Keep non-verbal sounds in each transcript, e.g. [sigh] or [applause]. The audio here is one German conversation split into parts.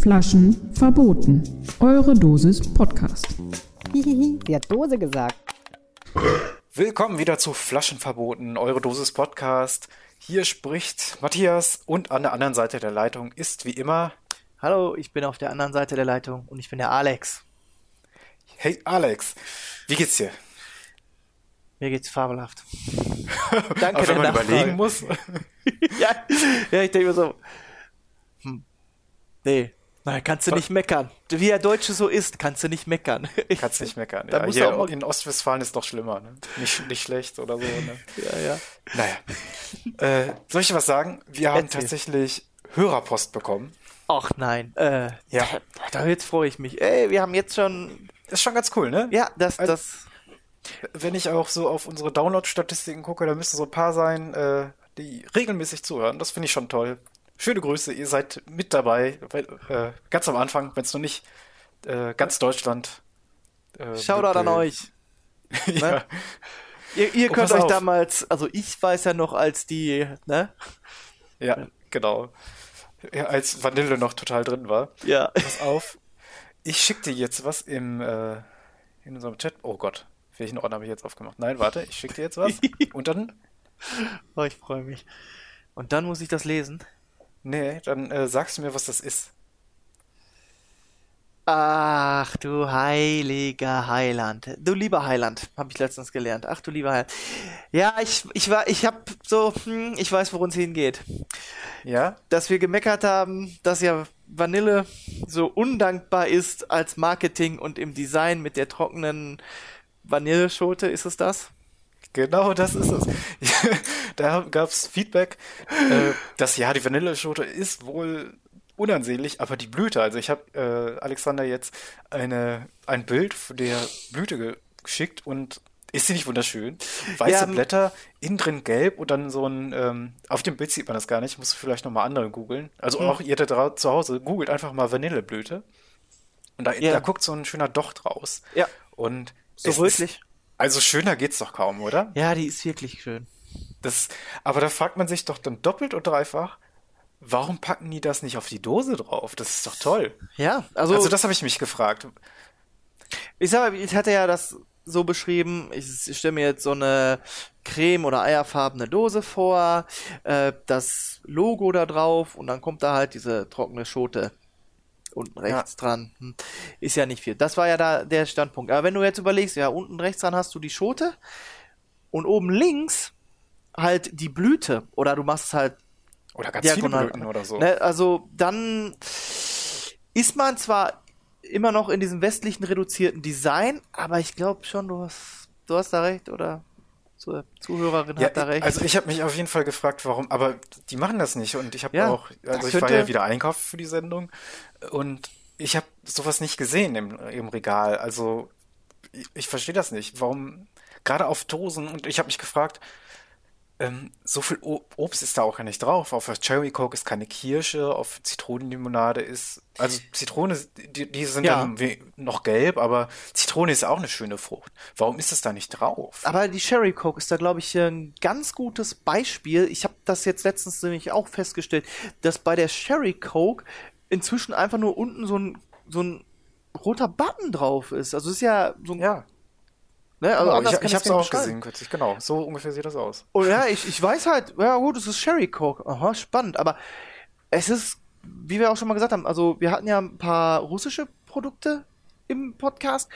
Flaschen verboten. Eure Dosis Podcast. Hihihi, [laughs] sie hat Dose gesagt. Willkommen wieder zu Flaschen verboten, eure Dosis Podcast. Hier spricht Matthias und an der anderen Seite der Leitung ist wie immer. Hallo, ich bin auf der anderen Seite der Leitung und ich bin der Alex. Hey Alex, wie geht's dir? Mir geht's fabelhaft. [laughs] Danke, Auch wenn man Nachfrage. überlegen muss. [laughs] ja, ja, ich denke mir so, hm, nee, na, kannst du nicht meckern. Wie der Deutsche so ist, kannst du nicht meckern. [laughs] Kannst nicht meckern. Da Ja, hier auch mal- in Ostwestfalen ist doch schlimmer. Ne? Nicht, nicht schlecht oder so. Ne? ja, ja. Naja. Äh, soll ich dir was sagen? Wir haben Erzähl. tatsächlich Hörerpost bekommen. Ach nein, äh, Ja. da jetzt freue ich mich. Ey, wir haben jetzt schon, Ist schon ganz cool, ne? ja, das, Also- das, Wenn ich auch so auf unsere Download-Statistiken gucke, da müssten so ein paar sein, äh, die regelmäßig zuhören. Das finde ich schon toll. Schöne Grüße, ihr seid mit dabei. Weil, äh, ganz am Anfang, wenn es noch nicht äh, ganz Deutschland. Äh, Shoutout an euch. [laughs] ja. Ne? Ihr, ihr Oh, könnt euch auf. damals, also ich weiß ja noch als die, ne? ja, genau. Ja, als Vanille noch total drin war. Ja. Pass auf. Ich schicke dir jetzt was im, äh, in unserem Chat. Oh Gott, welchen Ordner habe ich jetzt aufgemacht? Nein, warte, ich schicke dir jetzt was. [laughs] Und dann, Oh, ich freue mich. Und dann muss ich das lesen. nee, dann äh, sagst du mir, was das ist. Ach du heiliger Heiland. Du lieber Heiland, habe ich letztens gelernt. Ach du lieber Heiland. Ja, ich, ich war, ich hab so, hm, ich weiß, worum es hingeht. Ja? Dass wir gemeckert haben, dass ja Vanille so undankbar ist als Marketing und im Design mit der trockenen Vanilleschote, ist es das? Genau, das ist es. [laughs] da gab es Feedback, äh, dass ja, die Vanilleschote ist wohl unansehnlich, aber die Blüte, also ich habe äh, Alexander jetzt eine, ein Bild der Blüte ge- geschickt und ist sie nicht wunderschön? Weiße Ja, Blätter, innen drin gelb und dann so ein, ähm, auf dem Bild sieht man das gar nicht, muss vielleicht nochmal andere googeln. Also Hm. auch ihr da zu Hause, googelt einfach mal Vanilleblüte. Und da, Ja. da guckt so ein schöner Docht raus. Ja. Und So es ist- rötlich? Also schöner geht's doch kaum, oder? Ja, die ist wirklich schön. Das, aber da fragt man sich doch dann doppelt und dreifach, warum packen die das nicht auf die Dose drauf? Das ist doch toll. Ja, also, Also, das habe ich mich gefragt. ich sag mal, ich hatte ja das so beschrieben, ich, ich stelle mir jetzt so eine creme- oder eierfarbene Dose vor, äh, das Logo da drauf und dann kommt da halt diese trockene Schote unten rechts dran. Hm. Ist ja nicht viel. Das war ja da der Standpunkt. Aber wenn du jetzt überlegst, ja, unten rechts dran hast du die Schote und oben links halt die Blüte oder du machst es halt Oder ganz viele diagonal. Blüten oder so. Ne, also dann ist man zwar immer noch in diesem westlichen reduzierten Design, aber ich glaube schon, du hast, du hast da recht, oder? Zur Zuhörerin Ja, hat da recht. also ich habe mich auf jeden Fall gefragt, warum, aber die machen das nicht und ich habe Ja, auch, also ich war ja wieder einkaufen für die Sendung und ich habe sowas nicht gesehen im, im Regal. Also ich, ich verstehe das nicht. Warum gerade auf Dosen und ich habe mich gefragt, ähm, so viel O- Obst ist da auch gar nicht drauf. Auf der Cherry Coke ist keine Kirsche, auf Zitronenlimonade ist, also Zitrone, die, die sind Ja. dann noch gelb, aber Zitrone ist auch eine schöne Frucht. Warum ist das da nicht drauf? Aber die Sherry Coke ist da, glaube ich, ein ganz gutes Beispiel. Ich habe das jetzt letztens nämlich auch festgestellt, dass bei der Sherry Coke inzwischen einfach nur unten so ein, so ein roter Button drauf ist. Also es ist ja so ein. Ja. Ne? Also anders ich ich habe es auch gesehen kürzlich, genau. So ungefähr sieht das aus. Und ja, ich, ich weiß halt, ja gut, es ist Sherry Coke. Aha, spannend. Aber es ist, wie wir auch schon mal gesagt haben, also wir hatten ja ein paar russische Produkte im Podcast,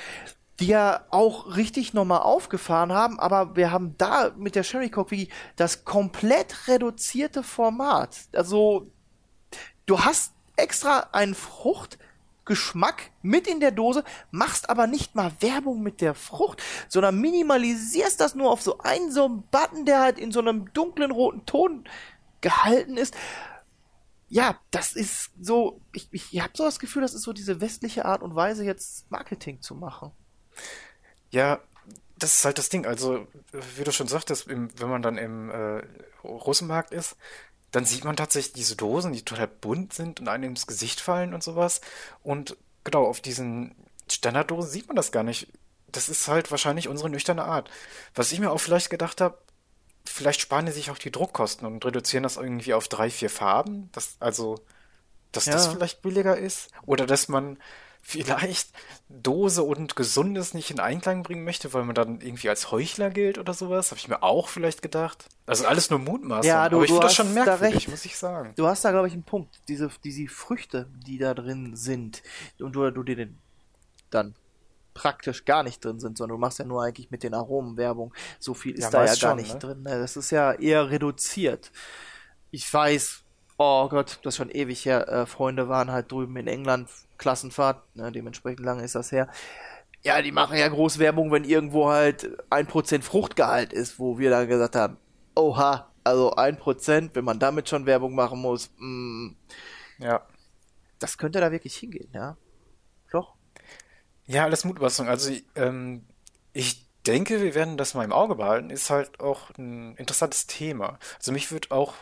die ja auch richtig nochmal aufgefahren haben, aber wir haben da mit der Sherry Coke wie das komplett reduzierte Format. Also du hast extra eine Frucht Geschmack mit in der Dose, machst aber nicht mal Werbung mit der Frucht, sondern minimalisierst das nur auf so einen so einen Button, der halt in so einem dunklen roten Ton gehalten ist. Ja, das ist so, ich, ich, habe so das Gefühl, das ist so diese westliche Art und Weise, jetzt Marketing zu machen. Ja, das ist halt das Ding. Also, wie du schon sagtest, im, wenn man dann im äh, Russenmarkt ist, dann sieht man tatsächlich diese Dosen, die total bunt sind und einem ins Gesicht fallen und sowas. Und genau, auf diesen Standarddosen sieht man das gar nicht. Das ist halt wahrscheinlich unsere nüchterne Art. Was ich mir auch vielleicht gedacht habe, vielleicht sparen die sich auch die Druckkosten und reduzieren das irgendwie auf drei, vier Farben. Das, also, dass das Ja. vielleicht billiger ist. Oder dass man vielleicht Dose und Gesundes nicht in Einklang bringen möchte, weil man dann irgendwie als Heuchler gilt oder sowas. Habe ich mir auch vielleicht gedacht. Also alles nur Mutmaßung. Ja, du- aber ich finde das hast schon da merkwürdig, recht. muss ich sagen. Du hast da, glaube ich, einen Punkt. Diese, diese Früchte, die da drin sind, und du, du dir dann praktisch gar nicht drin sind, sondern du machst ja nur eigentlich mit den Aromen Werbung. So viel ist Ja, da ja gar schon, nicht ne? drin. ne? Das ist ja eher reduziert. Ich weiß, oh Gott, das ist schon ewig her. Äh, Freunde waren halt drüben in England, Klassenfahrt, ne, dementsprechend lange ist das her. Ja, die machen ja groß Werbung, wenn irgendwo halt ein Prozent Fruchtgehalt ist, wo wir dann gesagt haben, oha, also ein Prozent, wenn man damit schon Werbung machen muss, mm, Ja. das könnte da wirklich hingehen, ja. Doch. Ja, alles Mutmaßung. Also, ähm, ich denke, wir werden das mal im Auge behalten. Ist halt auch ein interessantes Thema. Also, mich würde auch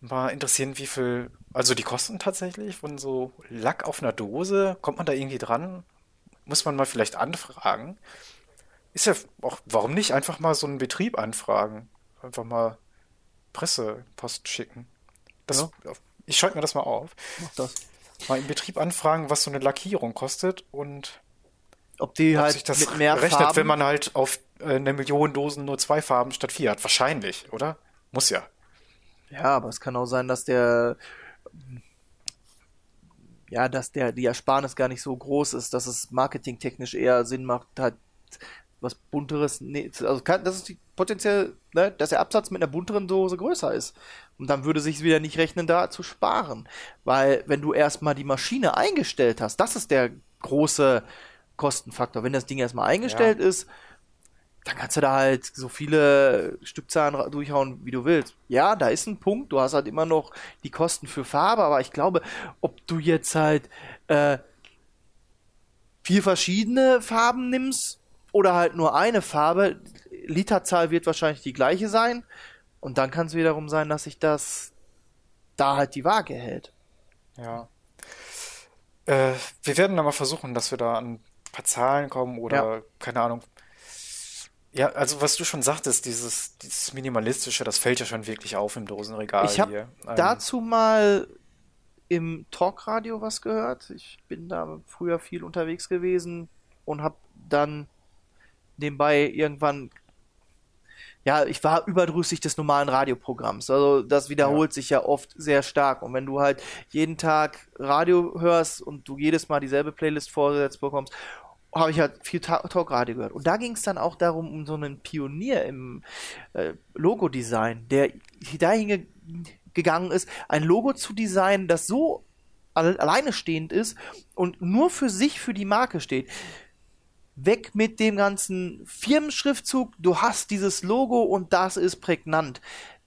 mal interessieren, wie viel, also die Kosten tatsächlich von so Lack auf einer Dose, kommt man da irgendwie dran? Muss man mal vielleicht anfragen? Ist ja auch, warum nicht einfach mal so einen Betrieb anfragen? Einfach mal Pressepost schicken. Das, Ich schreibe mir das mal auf. Mach das. Mal im Betrieb anfragen, was so eine Lackierung kostet und Ob die ob halt sich das mit mehr rechnet, Farben, wenn man halt auf äh, eine Million Dosen nur zwei Farben statt vier hat. Wahrscheinlich, oder? Muss ja. Ja, aber es kann auch sein, dass der ja, dass der die Ersparnis gar nicht so groß ist, dass es marketingtechnisch eher Sinn macht, halt was bunteres, nee, also kann, das ist die potenziell, ne, dass der Absatz mit einer bunteren Dose größer ist. Und dann würde sich wieder nicht rechnen, da zu sparen. Weil wenn du erstmal die Maschine eingestellt hast, das ist der große Kostenfaktor. Wenn das Ding erstmal eingestellt ist, dann kannst du da halt so viele Stückzahlen durchhauen, wie du willst. Ja, da ist ein Punkt. Du hast halt immer noch die Kosten für Farbe, aber ich glaube, ob du jetzt halt äh, vier verschiedene Farben nimmst oder halt nur eine Farbe, Literzahl wird wahrscheinlich die gleiche sein. Und dann kann es wiederum sein, dass sich das da halt die Waage hält. Ja. Äh, wir werden dann mal versuchen, dass wir da an ein paar Zahlen kommen oder Ja. keine Ahnung. Ja, also was du schon sagtest, dieses, dieses Minimalistische, das fällt ja schon wirklich auf im Dosenregal Ich habe hier. Ähm, dazu mal im Talkradio was gehört. Ich bin da früher viel unterwegs gewesen und habe dann nebenbei irgendwann ja, ich war überdrüssig des normalen Radioprogramms. Also das wiederholt sich ja oft sehr stark. Und wenn du halt jeden Tag Radio hörst und du jedes Mal dieselbe Playlist vorgesetzt bekommst, habe ich halt viel Ta Talkradio gehört. Und da ging es dann auch darum, um so einen Pionier im äh, Logo-Design, der dahin ge gegangen ist, ein Logo zu designen, das so alle alleine stehend ist und nur für sich, für die Marke steht weg mit dem ganzen Firmenschriftzug. Du hast dieses Logo und das ist prägnant.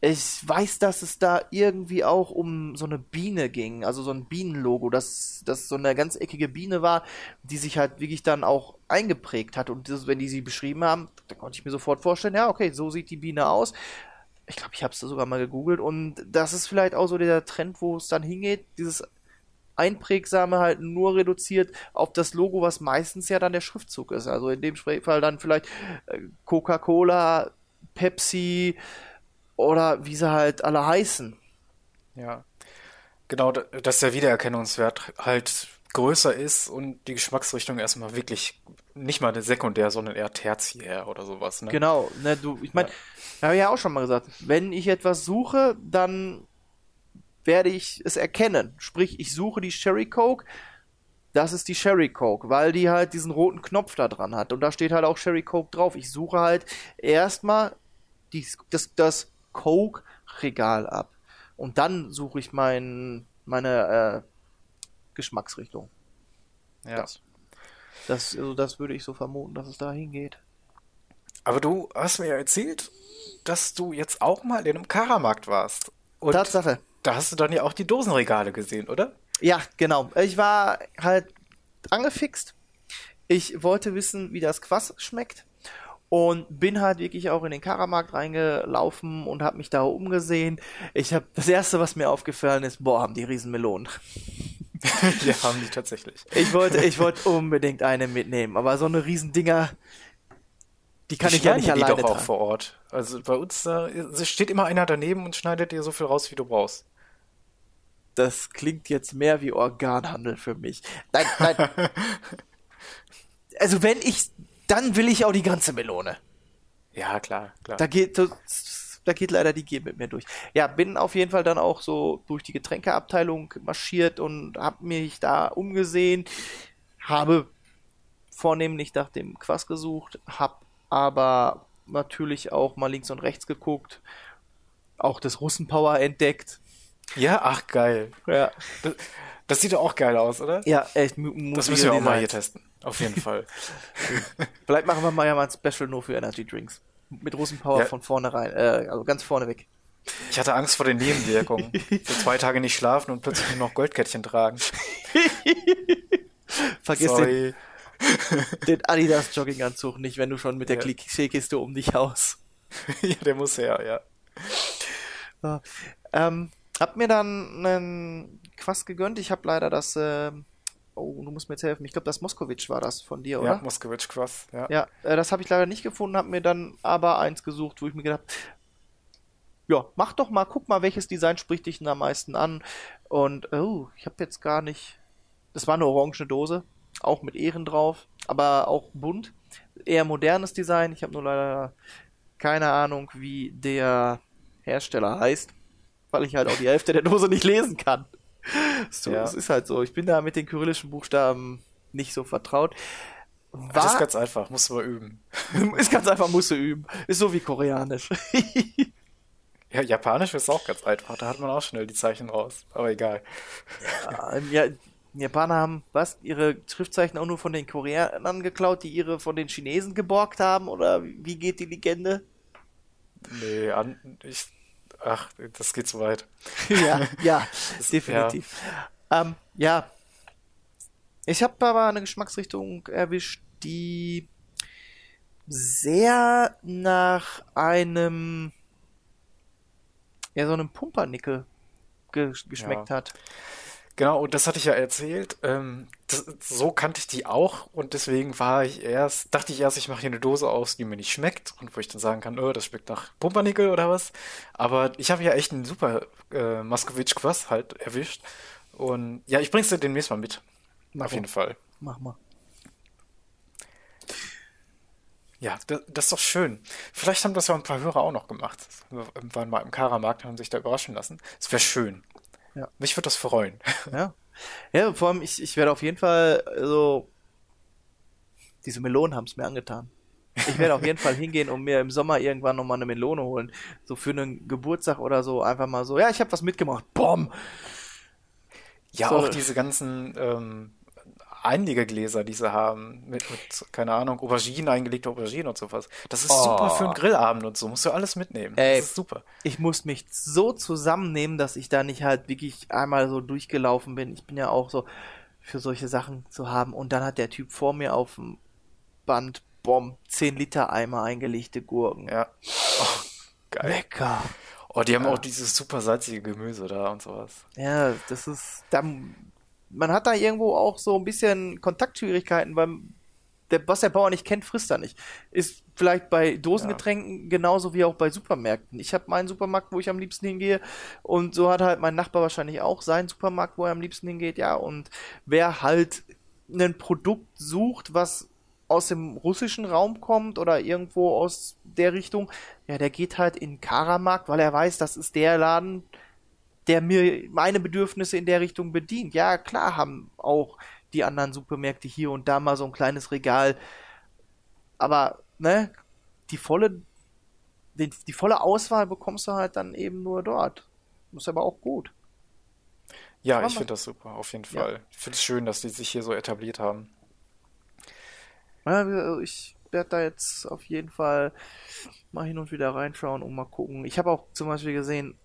Ich weiß, dass es da irgendwie auch um so eine Biene ging, also so ein Bienenlogo, das, das so eine ganz eckige Biene war, die sich halt wirklich dann auch eingeprägt hat. Und das, wenn die sie beschrieben haben, da konnte ich mir sofort vorstellen, ja, okay, so sieht die Biene aus. Ich glaube, ich habe es sogar mal gegoogelt und das ist vielleicht auch so der Trend, wo es dann hingeht, dieses Einprägsame halt nur reduziert auf das Logo, was meistens ja dann der Schriftzug ist. Also in dem Fall dann vielleicht äh, Coca-Cola, Pepsi oder wie sie halt alle heißen. Ja. Genau, da- dass der Wiedererkennungswert halt größer ist und die Geschmacksrichtung erstmal wirklich nicht mal eine sekundär, sondern eher tertiär oder sowas, ne? Genau, ne, du, ich meine, da habe ich ja auch schon mal gesagt, wenn ich etwas suche, dann werde ich es erkennen. Sprich, ich suche die Sherry Coke, das ist die Sherry Coke, weil die halt diesen roten Knopf da dran hat. Und da steht halt auch Sherry Coke drauf. Ich suche halt erstmal das, das Coke-Regal ab. Und dann suche ich mein, meine äh, Geschmacksrichtung. Ja. Das, das, also das würde ich so vermuten, dass es da hingeht. Aber du hast mir ja erzählt, dass du jetzt auch mal in einem Karamarkt warst. Und Tatsache. da hast du dann ja auch die Dosenregale gesehen, oder? Ja, genau. Ich war halt angefixt. Ich wollte wissen, wie das Quass schmeckt. Und bin halt wirklich auch in den Karamarkt reingelaufen und habe mich da umgesehen. Ich habe das erste, was mir aufgefallen ist, boah, haben die Riesenmelonen. [laughs] ja, haben die tatsächlich. Ich wollte, ich wollte unbedingt eine mitnehmen, aber so eine Riesendinger, die kann Die ich ja nicht die alleine doch auch tragen. vor Ort. Also bei uns da es steht immer einer daneben und schneidet dir so viel raus, wie du brauchst. Das klingt jetzt mehr wie Organhandel für mich. Nein, nein. [laughs] also wenn ich, dann will ich auch die ganze Melone. Ja, klar, klar. Da geht, da geht leider die Gier mit mir durch. Ja, bin auf jeden Fall dann auch so durch die Getränkeabteilung marschiert und habe mich da umgesehen, habe vornehmlich nach dem Quass gesucht, habe aber natürlich auch mal links und rechts geguckt, auch das Russenpower entdeckt. ja, ach geil. Ja, Das, das sieht doch auch geil aus, oder? ja echt. das müssen wir auch mal hier testen. Auf jeden Fall. [laughs] Vielleicht machen wir mal ja mal ein Special nur für Energy Drinks. Mit Russenpower Ja. von vornherein, äh, also ganz vorne weg. Ich hatte Angst vor den Nebenwirkungen. [laughs] So zwei Tage nicht schlafen und plötzlich nur noch Goldkettchen tragen. [laughs] Vergiss den, Sorry. den Adidas Jogginganzug nicht, wenn du schon mit der Ja. Klischeekiste um dich haust. ja, der muss her, ja. Ja. Ähm, hab mir dann einen Quass gegönnt. Ich habe leider das, ähm, oh, du musst mir jetzt helfen. Ich glaube, das Moskowitsch war das von dir, Ja, oder? Moskowitsch Quass, ja. Ja, äh, das habe ich leider nicht gefunden, habe mir dann aber eins gesucht, wo ich mir gedacht ja, mach doch mal, guck mal, welches Design spricht dich denn am meisten an. Und, oh, ich habe jetzt gar nicht. Das war eine orange Dose, auch mit Ehren drauf, aber auch bunt. Eher modernes Design. Ich habe nur leider keine Ahnung, wie der Hersteller heißt, weil ich halt auch die Hälfte der Dose nicht lesen kann. So, Ja. Es ist halt so. Ich bin da mit den kyrillischen Buchstaben nicht so vertraut. Das ist ganz einfach, musst du mal üben. [laughs] ist ganz einfach, musst du üben. Ist so wie Koreanisch. [laughs] Ja, Japanisch ist auch ganz einfach, da hat man auch schnell die Zeichen raus. Aber egal. Ähm, ja, Japaner haben was? Ihre Schriftzeichen auch nur von den Koreanern geklaut, die ihre von den Chinesen geborgt haben? Oder wie geht die Legende? Nee, an, ich, ach, das geht zu weit. [laughs] ja, [laughs] ja, definitiv. Ja. Ähm, ja. Ich habe aber eine Geschmacksrichtung erwischt, die sehr nach einem ja so einem Pumpernickel ge geschmeckt Ja. hat. Genau, und das hatte ich ja erzählt. Ähm, das, so kannte ich die auch und deswegen war ich erst, dachte ich erst, ich mache hier eine Dose aus, die mir nicht schmeckt und wo ich dann sagen kann, oh, das schmeckt nach Pumpernickel oder was. Aber ich habe ja echt einen super äh, Moskowitsch Quass halt erwischt. Und ja, ich bring's dir demnächst mal mit. Mach Auf mal. jeden Fall. Mach mal. Ja, das, das ist doch schön. Vielleicht haben das ja ein paar Hörer auch noch gemacht. Wir waren mal im Karamarkt und haben sich da überraschen lassen. Es wäre schön. Ja. Mich würde das freuen. Ja. [laughs] Ja, vor allem, ich, ich werde auf jeden Fall, also, diese Melonen haben es mir angetan. Ich werde auf jeden Fall hingehen und mir im Sommer irgendwann nochmal eine Melone holen. So für einen Geburtstag oder so, einfach mal so, ja, ich habe was mitgemacht. Bom! Ja, So. auch diese ganzen ähm, Einlegegläser, die sie haben, mit, mit, keine Ahnung, Auberginen, eingelegte Auberginen und sowas. Das ist Oh. super für einen Grillabend und so. Musst du alles mitnehmen. Ey. Das ist super. Ich muss mich so zusammennehmen, dass ich da nicht halt wirklich einmal so durchgelaufen bin. Ich bin ja auch so für solche Sachen zu haben. Und dann hat der Typ vor mir auf dem Band, bom, 10 Liter Eimer eingelegte Gurken. Ja. Oh, geil. Lecker. Oh, die haben auch dieses super salzige Gemüse da und sowas. Ja, das ist, da, man hat da irgendwo auch so ein bisschen Kontaktschwierigkeiten, weil der, was der Bauer nicht kennt, frisst er nicht. Ist vielleicht bei Dosengetränken genauso wie auch bei Supermärkten. Ich habe meinen Supermarkt, wo ich am liebsten hingehe und so hat halt mein Nachbar wahrscheinlich auch seinen Supermarkt, wo er am liebsten hingeht, ja, und wer halt ein Produkt sucht, was aus dem russischen Raum kommt oder irgendwo aus der Richtung, ja, der geht halt in den Karamarkt, weil er weiß, das ist der Laden, der mir meine Bedürfnisse in der Richtung bedient. Ja, klar haben auch die anderen Supermärkte hier und da mal so ein kleines Regal. Aber, ne, die volle, die, die volle Auswahl bekommst du halt dann eben nur dort. Ist aber auch gut. Ja, Aber ich finde das super, auf jeden Ja. Fall. Ich finde es schön, dass die sich hier so etabliert haben. Ja, ich werde da jetzt auf jeden Fall mal hin und wieder reinschauen und mal gucken. Ich habe auch zum Beispiel gesehen,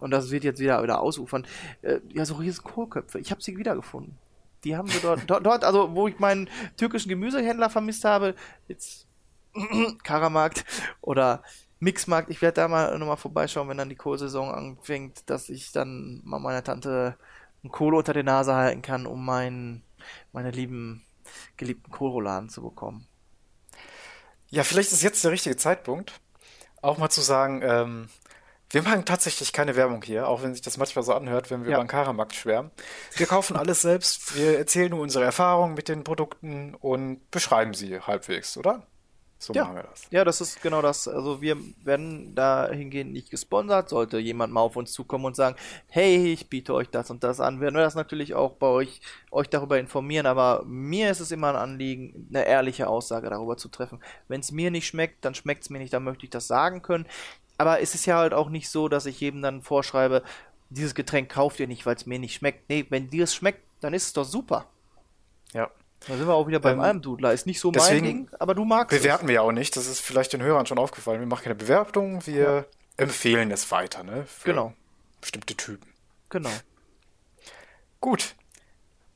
und das wird jetzt wieder, wieder ausufern, äh, ja, so riesen Kohlköpfe. Ich habe sie wiedergefunden. Die haben sie dort, [laughs] dort, dort, also wo ich meinen türkischen Gemüsehändler vermisst habe, jetzt [clears throat] Karamarkt oder Mixmarkt, ich werde da mal nochmal vorbeischauen, wenn dann die Kohlsaison anfängt, dass ich dann mal meiner Tante einen Kohle unter die Nase halten kann, um meinen, meine lieben, geliebten Kohlrouladen zu bekommen. Ja, vielleicht ist jetzt der richtige Zeitpunkt, auch mal zu sagen, ähm, wir machen tatsächlich keine Werbung hier, auch wenn sich das manchmal so anhört, wenn wir Ja. über den Karamarkt schwärmen. Wir kaufen alles selbst, wir erzählen nur unsere Erfahrungen mit den Produkten und beschreiben sie halbwegs, oder? So Ja. machen wir das. Ja, das ist genau das. Also wir werden dahingehend nicht gesponsert. Sollte jemand mal auf uns zukommen und sagen, hey, ich biete euch das und das an, werden wir das natürlich auch bei euch, euch darüber informieren. Aber mir ist es immer ein Anliegen, eine ehrliche Aussage darüber zu treffen. Wenn es mir nicht schmeckt, dann schmeckt es mir nicht, dann möchte ich das sagen können. Aber es ist ja halt auch nicht so, dass ich jedem dann vorschreibe, dieses Getränk kauft ihr nicht, weil es mir nicht schmeckt. Nee, wenn dir es schmeckt, dann ist es doch super. Ja. Da sind wir auch wieder beim Ähm, Almdudler. Ist nicht so mein Ding, aber du magst es. Bewerten wir ja auch nicht, das ist vielleicht den Hörern schon aufgefallen. Wir machen keine Bewertung, wir empfehlen es weiter, ne? Für Genau. bestimmte Typen. Genau. Gut.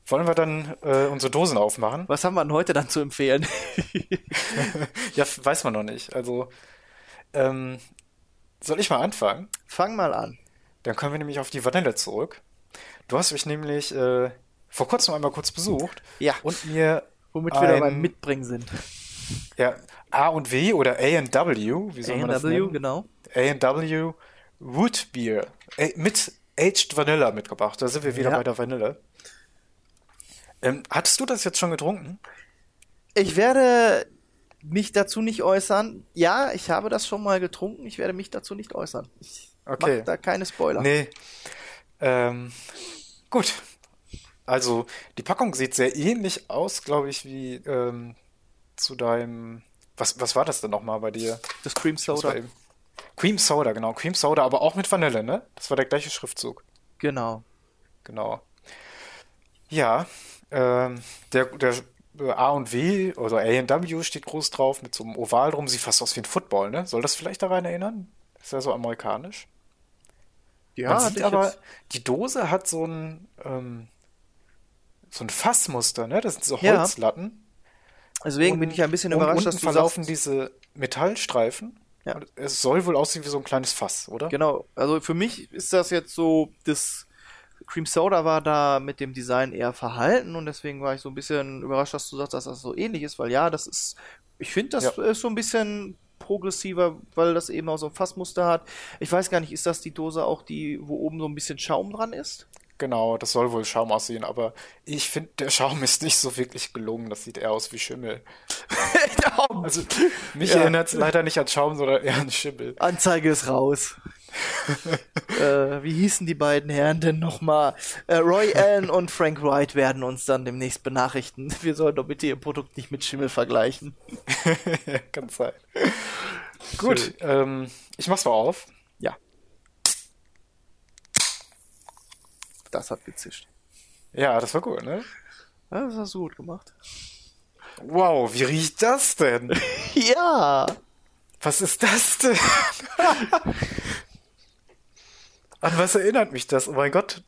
Wollen wir dann äh, unsere Dosen aufmachen? Was haben wir denn heute dann zu empfehlen? [laughs] Ja, weiß man noch nicht. Also, ähm, soll ich mal anfangen? Fang mal an. Dann kommen wir nämlich auf die Vanille zurück. Du hast mich nämlich äh, vor kurzem einmal kurz besucht Ja. und mir Womit wir da ein, beim Mitbringen sind. ja, A und W oder A and W, wie soll man das A&W, nennen? genau. A&W Root Beer äh, mit Aged Vanilla mitgebracht. Da sind wir wieder Ja. bei der Vanille. Ähm, hattest du das jetzt schon getrunken? Ich werde mich dazu nicht äußern. Ja, ich habe das schon mal getrunken. Ich werde mich dazu nicht äußern. Ich Okay. da keine Spoiler. Nee. Ähm, gut. Also, die Packung sieht sehr ähnlich aus, glaube ich, wie ähm, zu deinem. Was, was war das denn nochmal bei dir? Das Cream Das Soda. eben- Cream Soda, genau. Cream Soda, aber auch mit Vanille, ne? Das war der gleiche Schriftzug. Genau. Genau. Ja, ähm, der, der A und W oder A&W steht groß drauf mit so einem Oval drum. Sieht fast aus wie ein Football, ne? Soll das vielleicht daran erinnern? Ist ja so amerikanisch. Ja, Man sieht aber, jetzt- die Dose hat so ein, ähm, so ein Fassmuster, ne? Das sind so Ja. Holzlatten. Deswegen bin ich ein bisschen und überrascht, dass du verlaufen sagst, diese Metallstreifen. Ja. Und es soll wohl aussehen wie so ein kleines Fass, oder? Genau, also für mich ist das jetzt so, das Cream Soda war da mit dem Design eher verhalten und deswegen war ich so ein bisschen überrascht, dass du sagst, dass das so ähnlich ist, weil ja, das ist, ich finde, das Ja. ist so ein bisschen progressiver, weil das eben auch so ein Fassmuster hat. Ich weiß gar nicht, ist das die Dose auch die, wo oben so ein bisschen Schaum dran ist? Genau, das soll wohl Schaum aussehen, aber ich finde, der Schaum [laughs] ist nicht so wirklich gelungen. Das sieht eher aus wie Schimmel. [laughs] Also, mich Ja. erinnert es leider nicht an Schaum, sondern eher an Schimmel. Anzeige ist raus. [laughs] äh, wie hießen die beiden Herren denn nochmal? Äh, Roy [laughs] Allen und Frank Wright werden uns dann demnächst benachrichten. Wir sollen doch bitte ihr Produkt nicht mit Schimmel vergleichen. [laughs] Kann sein. Gut, ähm, ich mach's mal auf. Ja. Das hat gezischt. Ja, das war gut, ne? Ja, das hast du gut gemacht. Wow, wie riecht das denn? Ja. Was ist das denn? An was erinnert mich das? Oh mein Gott,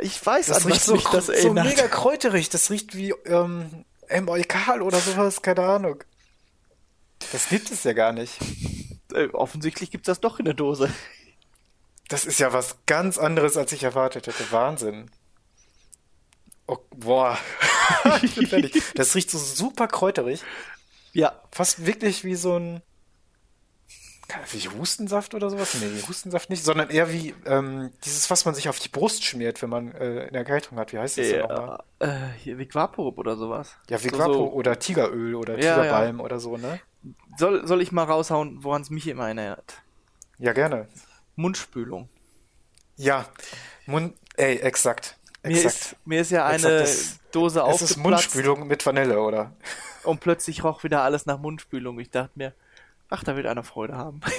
Ich weiß, das an riecht was so, mich das so erinnert. mega kräuterig. Das riecht wie ähm, Emolkal oder sowas, keine Ahnung. Das gibt es ja gar nicht. Äh, offensichtlich gibt's das doch in der Dose. Das ist ja was ganz anderes, als ich erwartet hätte. Wahnsinn. Oh, boah. [laughs] ich bin fertig. Das riecht so super kräuterig. Ja. Fast wirklich wie so ein. Wie Hustensaft oder sowas? Nee, Hustensaft nicht, sondern eher wie ähm, dieses, was man sich auf die Brust schmiert, wenn man äh, in der Erkältung hat. Wie heißt das denn nochmal? Ja, äh, hier Vigvaporub oder sowas. Ja, Vigvapo So, so. oder Tigeröl oder Ja, ja. Tigerbalm oder so, ne? Soll, soll ich mal raushauen, woran es mich immer erinnert? Ja, gerne. Mundspülung. Ja, Mund, ey, exakt. Mir Exakt. ist, mir ist ja eine das- Dose Es ist aufgeplatzt Mundspülung mit Vanille, oder? und plötzlich roch wieder alles nach Mundspülung. Ich dachte mir, ach, da wird einer Freude haben. [laughs]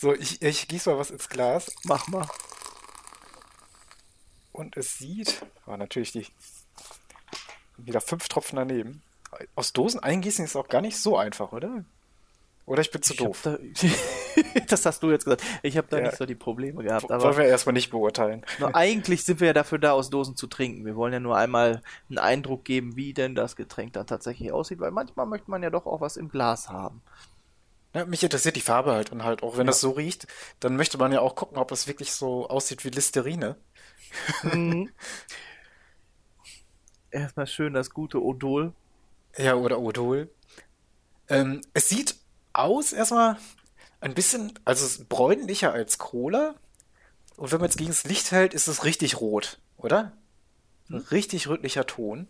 So, ich, ich gieß mal was ins Glas. Mach mal. Und es sieht, war natürlich die wieder fünf Tropfen daneben. Aus Dosen eingießen ist auch gar nicht so einfach, oder? Oder ich bin zu Ich doof. Da, [laughs] das hast du jetzt gesagt. Ich habe da Ja. nicht so die Probleme gehabt. Wollen Aber wir erstmal nicht beurteilen. na, eigentlich sind wir ja dafür da, aus Dosen zu trinken. Wir wollen ja nur einmal einen Eindruck geben, wie denn das Getränk dann tatsächlich aussieht, weil manchmal möchte man ja doch auch was im Glas haben. Ja, mich interessiert die Farbe halt und halt auch wenn das so riecht, dann möchte man ja auch gucken, ob es wirklich so aussieht wie Listerine. [laughs] Erstmal schön das gute Odol. Ja, oder Odol. Ähm, es sieht aus erstmal ein bisschen, also es ist bräunlicher als Cola. Und wenn man es gegen das Licht hält, ist es richtig rot, oder? Ein richtig rötlicher Ton.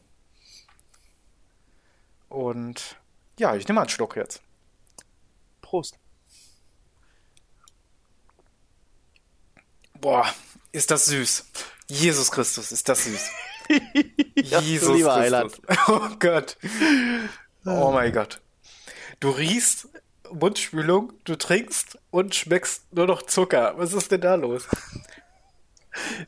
Und ja, ich nehme mal einen Schluck jetzt. Prost. Boah, ist das süß. Jesus Christus, ist das süß. [laughs] Jesus Christus. [laughs] Oh Gott. Oh mein Gott. Du riechst Mundspülung, du trinkst und schmeckst nur noch Zucker. Was ist denn da los?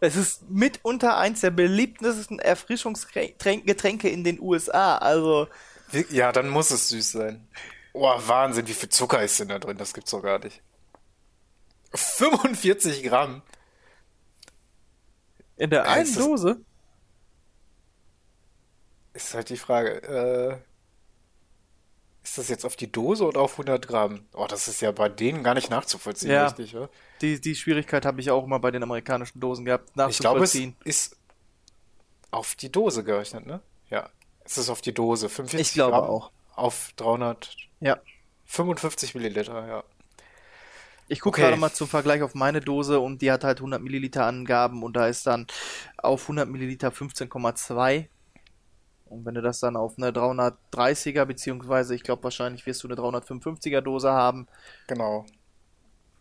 Es ist mitunter eins der beliebtesten Erfrischungsgetränke in den USA. Also, Ja, dann muss es süß sein. Oh, Wahnsinn, wie viel Zucker ist denn da drin? Das gibt's doch gar nicht. 45 Gramm. in der einen Dose. Ist halt die Frage, äh, ist das jetzt auf die Dose oder auf 100 Gramm? Oh, das ist ja bei denen gar nicht nachzuvollziehen, Ja. richtig, oder? Die, die Schwierigkeit habe ich auch immer bei den amerikanischen Dosen gehabt, Ich glaube, es nachzuvollziehen. ist auf die Dose gerechnet, ne? Ja, es ist auf die Dose. 45 Ich glaube Gramm auch. Auf 355 Ja. Milliliter, ja. Ich gucke Okay. gerade mal zum Vergleich auf meine Dose und die hat halt 100 Milliliter Angaben und da ist dann auf 100 Milliliter 15,2. Und wenn du das dann auf eine 330er, beziehungsweise ich glaube wahrscheinlich wirst du eine 355er Dose haben, Genau.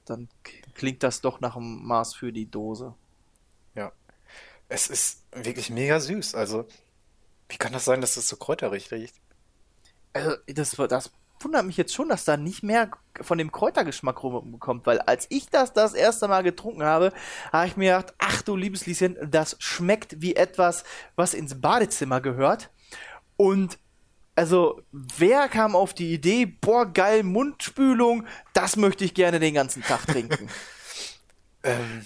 dann klingt das doch nach einem Maß für die Dose. Ja. Es ist wirklich mega süß. Also, wie kann das sein, dass das so kräuterig riecht? Also, das, das wundert mich jetzt schon, dass da nicht mehr von dem Kräutergeschmack rumkommt, weil als ich das das erste Mal getrunken habe, habe ich mir gedacht, ach du liebes Lieschen, das schmeckt wie etwas, was ins Badezimmer gehört. Und also, wer kam auf die Idee, boah, geil, Mundspülung, das möchte ich gerne den ganzen Tag trinken. [laughs] Ähm,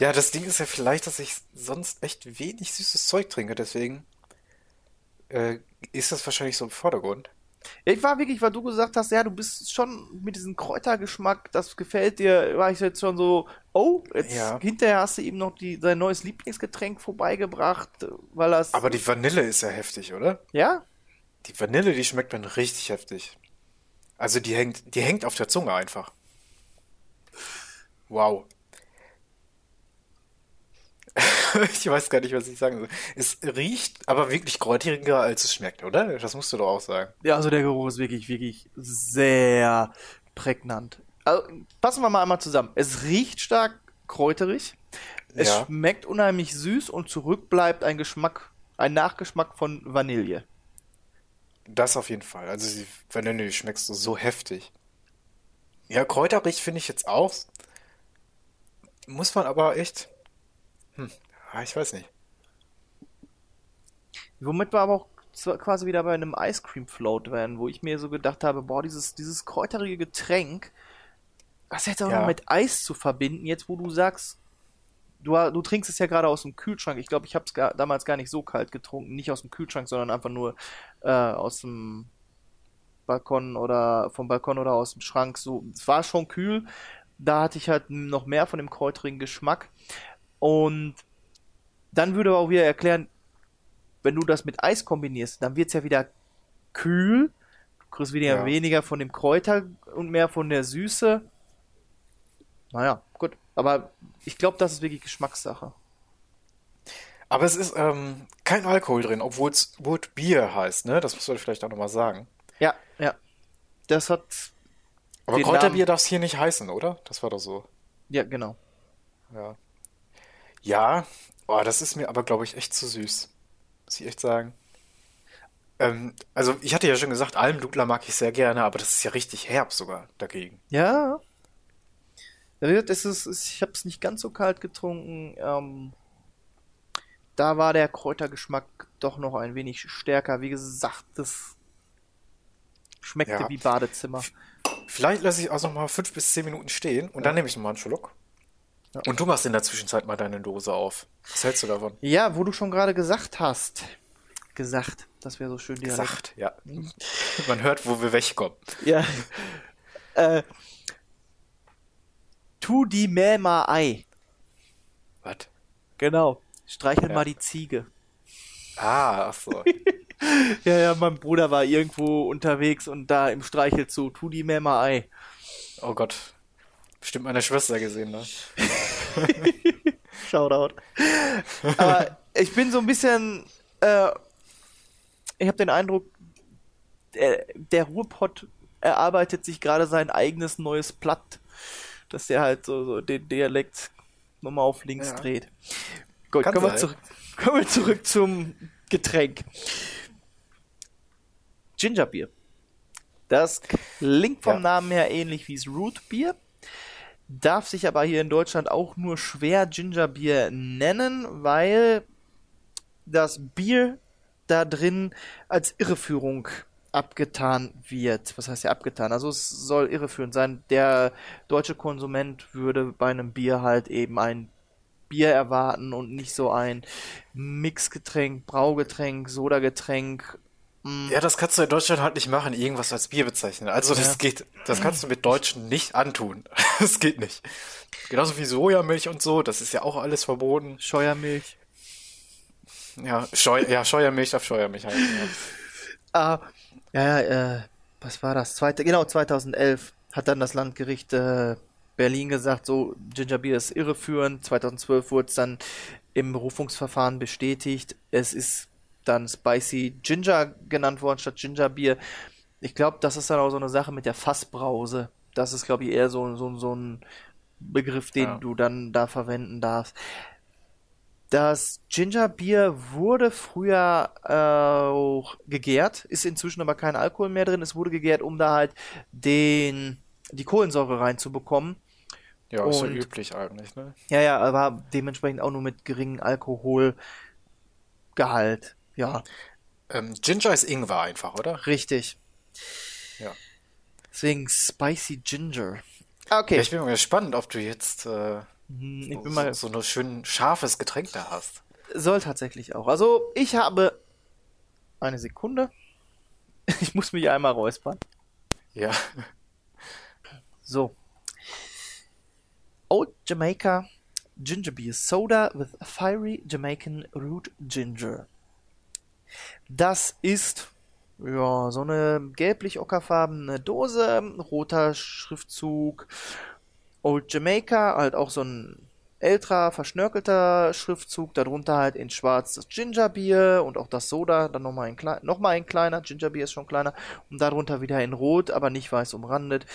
ja, das Ding ist ja vielleicht, dass ich sonst echt wenig süßes Zeug trinke, deswegen äh, ist das wahrscheinlich so im Vordergrund. Ich war wirklich, weil du gesagt hast, ja, du bist schon mit diesem Kräutergeschmack, das gefällt dir, war ich jetzt schon so, oh, jetzt Ja. hinterher hast du ihm noch die, sein neues Lieblingsgetränk vorbeigebracht, weil das, Aber die Vanille ist ja heftig, oder? ja, Die Vanille, die schmeckt mir richtig heftig. Also die hängt, die hängt auf der Zunge einfach. Wow. [laughs] ich weiß gar nicht, was ich sagen soll. Es riecht aber wirklich kräuteriger, als es schmeckt, oder? Das musst du doch auch sagen. ja, also der Geruch ist wirklich, wirklich sehr prägnant. Also, fassen wir mal einmal zusammen. Es riecht stark kräuterig, es Ja. schmeckt unheimlich süß und zurück bleibt ein Geschmack, ein Nachgeschmack von Vanille. Das auf jeden Fall. Also die Vanille, schmeckst du so heftig. Ja, kräuterig finde ich jetzt auch. Muss man aber echt. Hm, ah, ich weiß nicht. Womit wir aber auch quasi wieder bei einem Ice Cream Float wären, wo ich mir so gedacht habe, boah, dieses, dieses kräuterige Getränk, was jetzt auch Ja. noch mit Eis zu verbinden, jetzt wo du sagst, du, du trinkst es ja gerade aus dem Kühlschrank. Ich glaube, ich habe es damals gar nicht so kalt getrunken, nicht aus dem Kühlschrank, sondern einfach nur äh, aus dem Balkon oder vom Balkon oder aus dem Schrank. So, es war schon kühl. Da hatte ich halt noch mehr von dem kräuterigen Geschmack. Und dann würde aber auch wieder erklären, wenn du das mit Eis kombinierst, dann wird es ja wieder kühl. Du kriegst wieder Ja. weniger von dem Kräuter und mehr von der Süße. Naja, gut. Aber ich glaube, das ist wirklich Geschmackssache. Aber es ist ähm, kein Alkohol drin, obwohl es Wood Beer heißt, ne? Das muss man vielleicht auch nochmal sagen. Ja, ja. Das hat. Aber Kräuterbier darf es hier nicht heißen, oder? Das war doch so. Ja, genau. Ja. Ja, oh, das ist mir aber, glaube ich, echt zu süß. Muss ich echt sagen. Ähm, also, ich hatte ja schon gesagt, Almdudler mag ich sehr gerne, aber das ist ja richtig herb sogar dagegen. Ja. Ja, Es ist, ich habe es nicht ganz so kalt getrunken. Ähm, da war der Kräutergeschmack doch noch ein wenig stärker. Wie gesagt, das schmeckte Ja. wie Badezimmer. Vielleicht lasse ich auch noch mal fünf bis zehn Minuten stehen und dann nehme ich noch mal einen Schluck. Und du machst in der Zwischenzeit mal deine Dose auf. Was hältst du davon? Ja, wo du schon gerade gesagt hast. Gesagt, das wäre so schön Dialekt. Gesagt, ja. Man hört, wo wir wegkommen. Ja. äh, tu die Mäh mal Ei. Was? Genau. Streichel Ja. mal die Ziege. Ah, ach so. [laughs] Ja, ja, mein Bruder war irgendwo unterwegs und da im Streichelzoo. Tu die Mäh mal Ei. Oh Gott. Bestimmt meine Schwester gesehen, ne? [laughs] [laughs] Shoutout. Aber ich bin so ein bisschen. Äh, ich habe den Eindruck, der, der Ruhrpott erarbeitet sich gerade sein eigenes neues Platt, dass der halt so, so den Dialekt nochmal auf links Ja. dreht. Gut, Kann kommen wir, zurück, kommen wir zurück zum Getränk. Gingerbier. Das klingt vom Ja. Namen her ähnlich wie das Rootbier darf sich aber hier in Deutschland auch nur schwer Gingerbier nennen, weil das Bier da drin als Irreführung abgetan wird. Was heißt ja abgetan? Also es soll irreführend sein. Der deutsche Konsument würde bei einem Bier halt eben ein Bier erwarten und nicht so ein Mixgetränk, Braugetränk, Sodagetränk. Mm, Ja, das kannst du in Deutschland halt nicht machen, irgendwas als Bier bezeichnen. Also das Ja. geht, das kannst du mit Deutschen nicht antun. [laughs] Das geht nicht. Genauso wie Sojamilch und so, das ist ja auch alles verboten. Scheuermilch. Ja, Scheu ja Scheuermilch darf Scheuermilch heißen. Ja. Ah, ja, ja, äh, was war das? Zweite, genau, 2011 hat dann das Landgericht äh, Berlin gesagt, so Gingerbier ist irreführend. 2012 wurde es dann im Berufungsverfahren bestätigt. Es ist dann Spicy Ginger genannt worden statt Gingerbier. Ich glaube, das ist dann auch so eine Sache mit der Fassbrause. Das ist, glaube ich, eher so, so, so ein Begriff, den Ja. du dann da verwenden darfst. Das Gingerbier wurde früher äh, auch gegärt, ist inzwischen aber kein Alkohol mehr drin. Es wurde gegärt, um da halt den, die Kohlensäure reinzubekommen. Ja, ist ja Und- üblich eigentlich, ne? Ja, ja, aber dementsprechend auch nur mit geringem Alkoholgehalt. Ja, Ähm, Ginger ist Ingwer einfach, oder? richtig. Ja. Deswegen Spicy Ginger. Okay, Ja, ich bin mal gespannt, ob du jetzt äh, Hm, ich so, bin mal, so ein schön scharfes Getränk da hast. soll tatsächlich auch. Also, ich habe eine Sekunde. [laughs] Ich muss mich einmal räuspern. Ja. So. Old Jamaica Ginger Beer Soda with Fiery Jamaican Root Ginger. Das ist ja so eine gelblich-ockerfarbene Dose, roter Schriftzug. Old Jamaica, halt auch so ein älterer, verschnörkelter Schriftzug, darunter halt in schwarz das Gingerbier und auch das Soda, dann nochmal ein, noch mal ein kleiner, Gingerbier ist schon kleiner, und darunter wieder in rot, aber nicht weiß umrandet,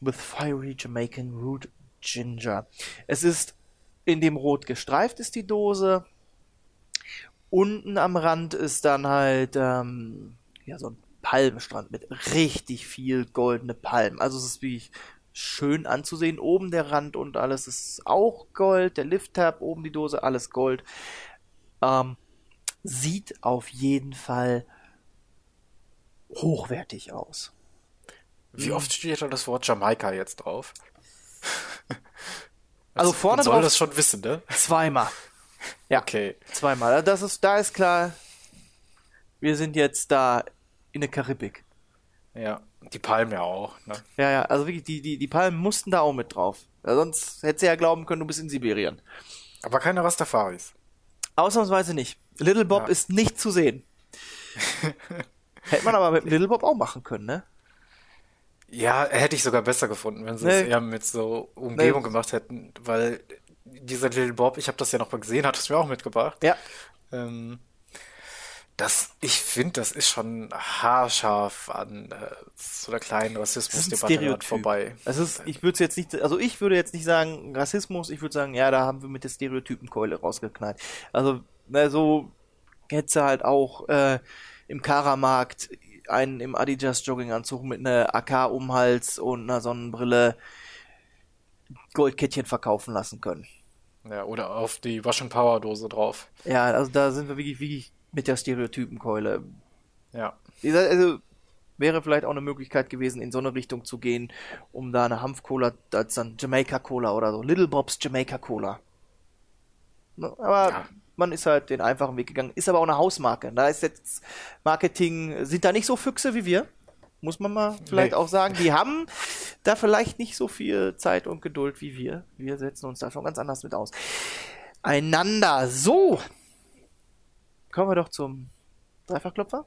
with fiery Jamaican Root Ginger. Es ist in dem Rot gestreift ist die Dose. Unten am Rand ist dann halt ähm, ja so ein Palmenstrand mit richtig viel goldene Palmen. Also es ist wie schön anzusehen. Oben der Rand und alles ist auch Gold. Der Lift-Tab, oben die Dose, alles Gold. Ähm, sieht auf jeden Fall hochwertig aus. Wie oft steht da das Wort Jamaika jetzt drauf? Also [laughs] vorne Man soll drauf das schon wissen, ne? zweimal. Ja. Okay. Zweimal. Das ist, da ist klar, wir sind jetzt da in der Karibik. Ja. Die Palmen ja auch, ne? Ja, ja, also wirklich, die, die, die Palmen mussten da auch mit drauf. Ja, sonst hätte sie ja glauben können, du bist in Sibirien. Aber keine Rastafaris. Ausnahmsweise nicht. Little Bob Ja. ist nicht zu sehen. [laughs] Hätte man aber mit Little Bob auch machen können, ne? Ja, hätte ich sogar besser gefunden, wenn sie Nee. es eher mit so Umgebung Nee. gemacht hätten, weil dieser Little Bob, ich habe das ja noch mal gesehen, hat es mir auch mitgebracht. Ja. Ähm, das, ich finde, das ist schon haarscharf an äh, so einer kleinen ein Rassismusdebatte Stereotyp. vorbei. Das ist, ich würde jetzt nicht, also ich würde jetzt nicht sagen Rassismus, ich würde sagen, ja, da haben wir mit der Stereotypenkeule rausgeknallt. Also, na, so hätte sie halt auch äh, im Karamarkt einen im Adidas Jogginganzug mit einer AK um Hals und einer Sonnenbrille Goldkettchen verkaufen lassen können. Ja, oder auf die Wash and Power Dose drauf. Ja, also da sind wir wirklich, wirklich mit der Stereotypenkeule. Ja. Also wäre vielleicht auch eine Möglichkeit gewesen, in so eine Richtung zu gehen, um da eine Hanf-Cola als dann Jamaica Cola oder so. Little Bob's Jamaica Cola. Ne, Aber Ja. man ist halt den einfachen Weg gegangen. Ist aber auch eine Hausmarke. Da ist jetzt Marketing, sind da nicht so Füchse wie wir. Muss man mal vielleicht Nee. auch sagen. Die haben da vielleicht nicht so viel Zeit und Geduld wie wir. Wir setzen uns da schon ganz anders mit aus. Einander. So. Kommen wir doch zum Dreifachklopfer.